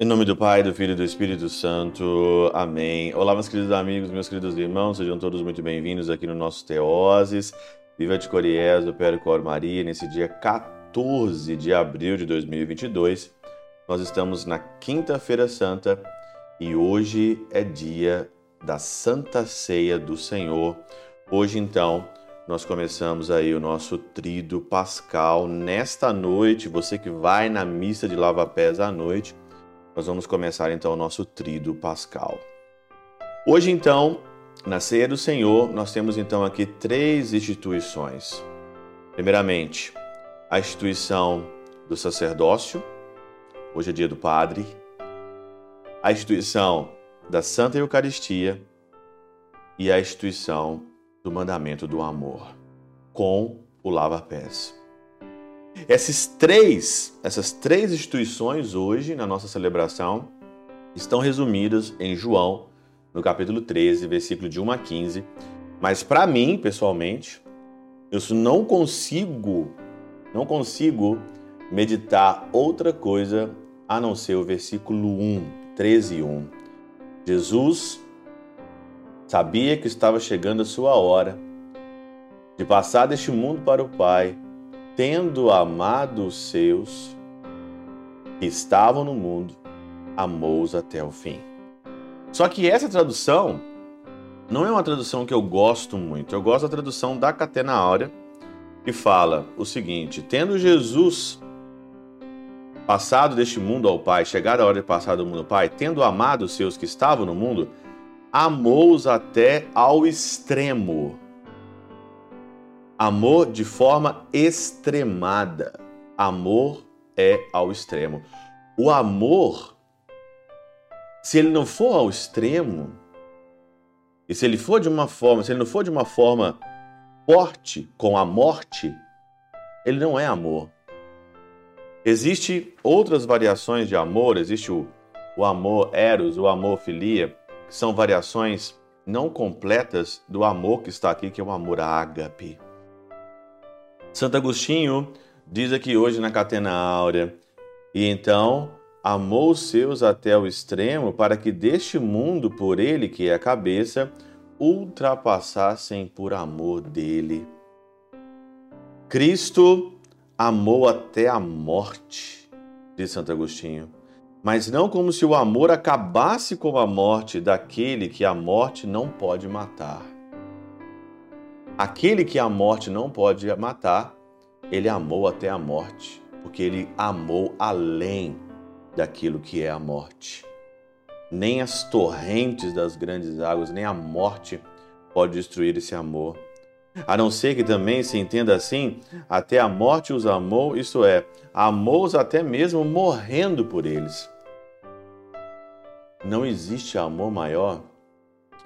Em nome do Pai, do Filho e do Espírito Santo. Amém. Olá, meus queridos amigos, meus queridos irmãos, sejam todos muito bem-vindos aqui no nosso Teoses. Viva de Coriés, do Percor Maria, nesse dia 14 de abril de 2022. Nós estamos na Quinta-feira Santa e hoje é dia da Santa Ceia do Senhor. Hoje, então, nós começamos aí o nosso trido pascal. Nesta noite, você que vai na missa de lava-pés à noite, nós vamos começar então o nosso trido pascal. Hoje então, na ceia do Senhor, nós temos então aqui três instituições. Primeiramente, a instituição do sacerdócio, hoje é dia do padre, a instituição da Santa Eucaristia e a instituição do mandamento do amor, com o lava-pés. Esses três, essas três instituições hoje na nossa celebração estão resumidas em João, no capítulo 13, versículo de 1 a 15. Mas para mim, pessoalmente, eu não consigo, não consigo meditar outra coisa a não ser o versículo 1, 13 e 1. Jesus sabia que estava chegando a sua hora de passar deste mundo para o Pai tendo amado os seus que estavam no mundo, amou-os até o fim. Só que essa tradução não é uma tradução que eu gosto muito. Eu gosto da tradução da Catena Áurea, que fala o seguinte: tendo Jesus passado deste mundo ao Pai, chegado a hora de passar do mundo ao Pai, tendo amado os seus que estavam no mundo, amou-os até ao extremo Amor de forma extremada. Amor é ao extremo. O amor, se ele não for ao extremo, e se ele for de uma forma, se ele não for de uma forma forte com a morte, ele não é amor. Existem outras variações de amor, existe o, o amor eros, o amor filia, são variações não completas do amor que está aqui, que é o amor ágape. Santo Agostinho diz aqui hoje na Catena Áurea: E então amou os seus até o extremo, para que deste mundo, por ele que é a cabeça, ultrapassassem por amor dele. Cristo amou até a morte, diz Santo Agostinho, mas não como se o amor acabasse com a morte daquele que a morte não pode matar. Aquele que a morte não pode matar, ele amou até a morte, porque ele amou além daquilo que é a morte. Nem as torrentes das grandes águas, nem a morte pode destruir esse amor. A não ser que também se entenda assim, até a morte os amou, isto é, amou-os até mesmo morrendo por eles. Não existe amor maior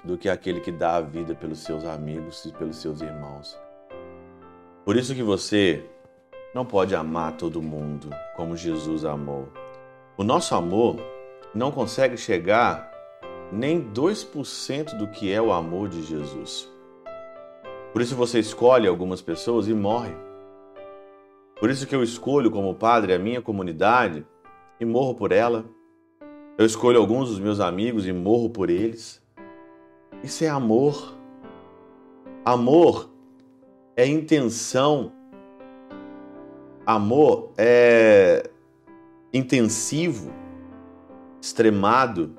do que aquele que dá a vida pelos seus amigos e pelos seus irmãos. Por isso que você não pode amar todo mundo como Jesus amou. O nosso amor não consegue chegar nem 2% do que é o amor de Jesus. Por isso você escolhe algumas pessoas e morre. Por isso que eu escolho como padre a minha comunidade e morro por ela. Eu escolho alguns dos meus amigos e morro por eles. Isso é amor. Amor é intenção. Amor é intensivo, extremado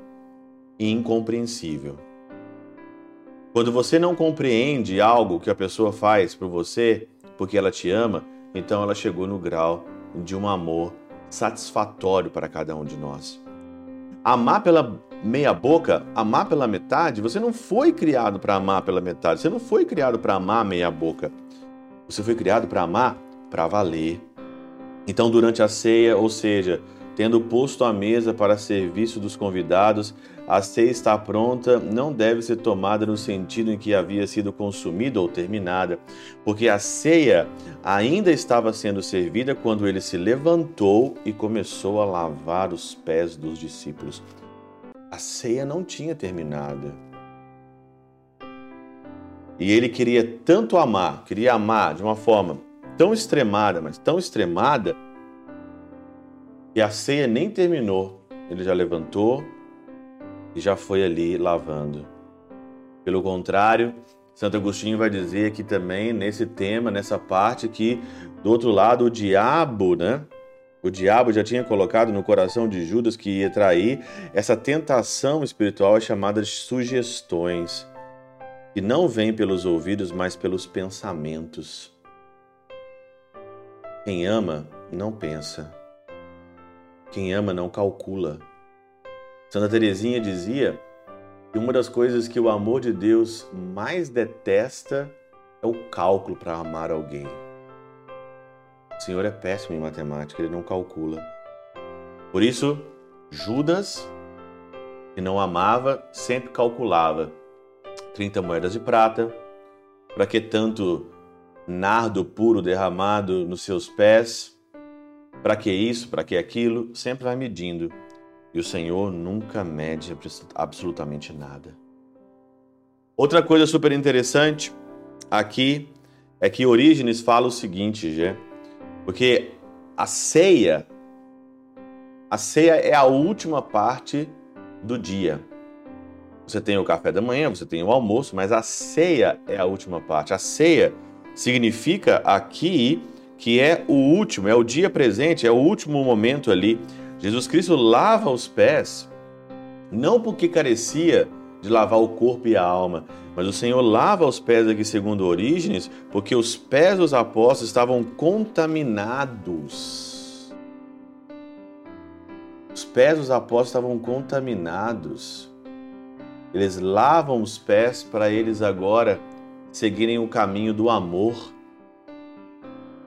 e incompreensível. Quando você não compreende algo que a pessoa faz por você porque ela te ama, então ela chegou no grau de um amor satisfatório para cada um de nós. Amar pela meia boca, amar pela metade, você não foi criado para amar pela metade, você não foi criado para amar meia boca. Você foi criado para amar para valer. Então, durante a ceia, ou seja, tendo posto a mesa para serviço dos convidados, a ceia está pronta, não deve ser tomada no sentido em que havia sido consumida ou terminada, porque a ceia ainda estava sendo servida quando ele se levantou e começou a lavar os pés dos discípulos. A ceia não tinha terminado. E ele queria tanto amar, queria amar de uma forma tão extremada, mas tão extremada, que a ceia nem terminou. Ele já levantou e já foi ali lavando. Pelo contrário, Santo Agostinho vai dizer aqui também nesse tema, nessa parte que do outro lado o diabo, né? O diabo já tinha colocado no coração de Judas que ia trair essa tentação espiritual é chamada de sugestões, que não vem pelos ouvidos, mas pelos pensamentos. Quem ama não pensa. Quem ama não calcula. Santa Teresinha dizia que uma das coisas que o amor de Deus mais detesta é o cálculo para amar alguém. O Senhor é péssimo em matemática, ele não calcula. Por isso, Judas, que não amava, sempre calculava 30 moedas de prata, para que tanto nardo puro derramado nos seus pés, para que isso, para que aquilo, sempre vai medindo e o Senhor nunca mede absolutamente nada. Outra coisa super interessante aqui é que Orígenes fala o seguinte, Gê, porque a ceia, a ceia é a última parte do dia. Você tem o café da manhã, você tem o almoço, mas a ceia é a última parte. A ceia significa aqui que é o último, é o dia presente, é o último momento ali Jesus Cristo lava os pés, não porque carecia de lavar o corpo e a alma, mas o Senhor lava os pés aqui segundo Orígenes, porque os pés dos apóstolos estavam contaminados. Os pés dos apóstolos estavam contaminados. Eles lavam os pés para eles agora seguirem o caminho do amor.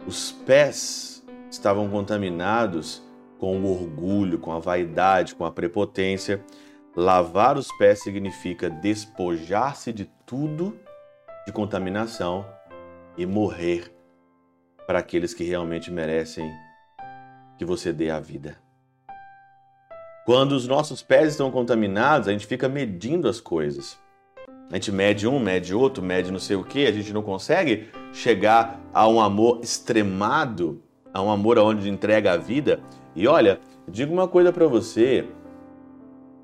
Os pés estavam contaminados com o orgulho, com a vaidade, com a prepotência. Lavar os pés significa despojar-se de tudo de contaminação e morrer para aqueles que realmente merecem que você dê a vida. Quando os nossos pés estão contaminados, a gente fica medindo as coisas. A gente mede um, mede outro, mede não sei o que, a gente não consegue chegar a um amor extremado, a um amor onde entrega a vida e olha, digo uma coisa para você: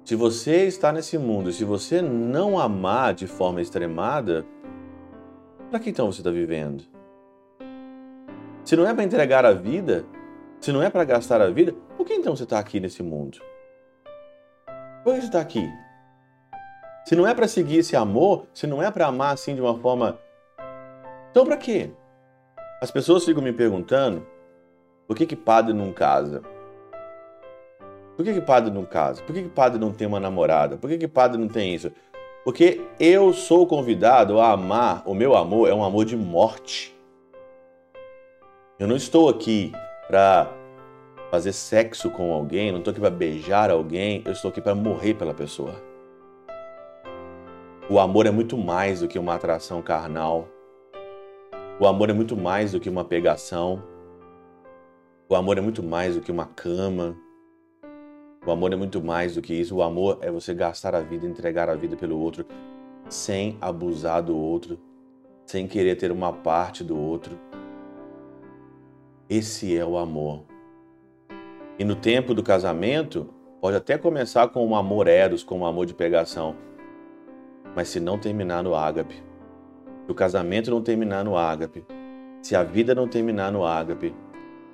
se você está nesse mundo, se você não amar de forma extremada, para que então você está vivendo? Se não é para entregar a vida, se não é para gastar a vida, por que então você está aqui nesse mundo? Por que você está aqui? Se não é para seguir esse amor, se não é para amar assim de uma forma. Então para quê? As pessoas ficam me perguntando por que, que padre não casa? Por que, que padre não casa? Por que, que padre não tem uma namorada? Por que, que padre não tem isso? Porque eu sou convidado a amar, o meu amor é um amor de morte. Eu não estou aqui para fazer sexo com alguém, não estou aqui para beijar alguém, eu estou aqui para morrer pela pessoa. O amor é muito mais do que uma atração carnal. O amor é muito mais do que uma pegação. O amor é muito mais do que uma cama. O amor é muito mais do que isso. O amor é você gastar a vida, entregar a vida pelo outro, sem abusar do outro, sem querer ter uma parte do outro. Esse é o amor. E no tempo do casamento, pode até começar com um amor eros, com um amor de pegação, mas se não terminar no ágape, se o casamento não terminar no ágape, se a vida não terminar no ágape,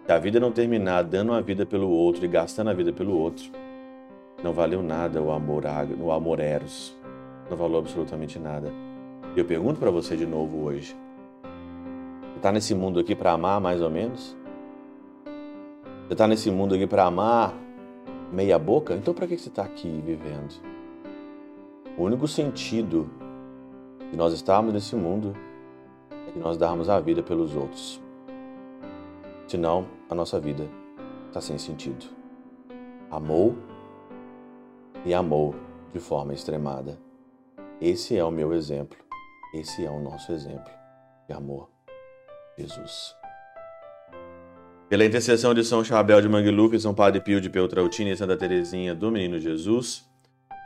se a vida não terminar dando a vida pelo outro e gastando a vida pelo outro, não valeu nada o amor, o amor eros. Não valeu absolutamente nada. E eu pergunto para você de novo hoje. Você está nesse mundo aqui para amar mais ou menos? Você está nesse mundo aqui para amar meia boca? Então para que você está aqui vivendo? O único sentido de nós estarmos nesse mundo é que nós darmos a vida pelos outros. Senão, a nossa vida está sem sentido. Amou e amou de forma extremada. Esse é o meu exemplo. Esse é o nosso exemplo de amor. Jesus. Pela intercessão de São Chabel de Mangluf, São Padre Pio de Peltrautina e Santa Teresinha do Menino Jesus,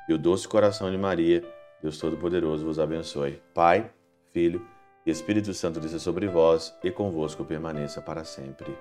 e o doce coração de Maria, Deus Todo-Poderoso vos abençoe. Pai, Filho Espírito Santo desça sobre vós e convosco permaneça para sempre.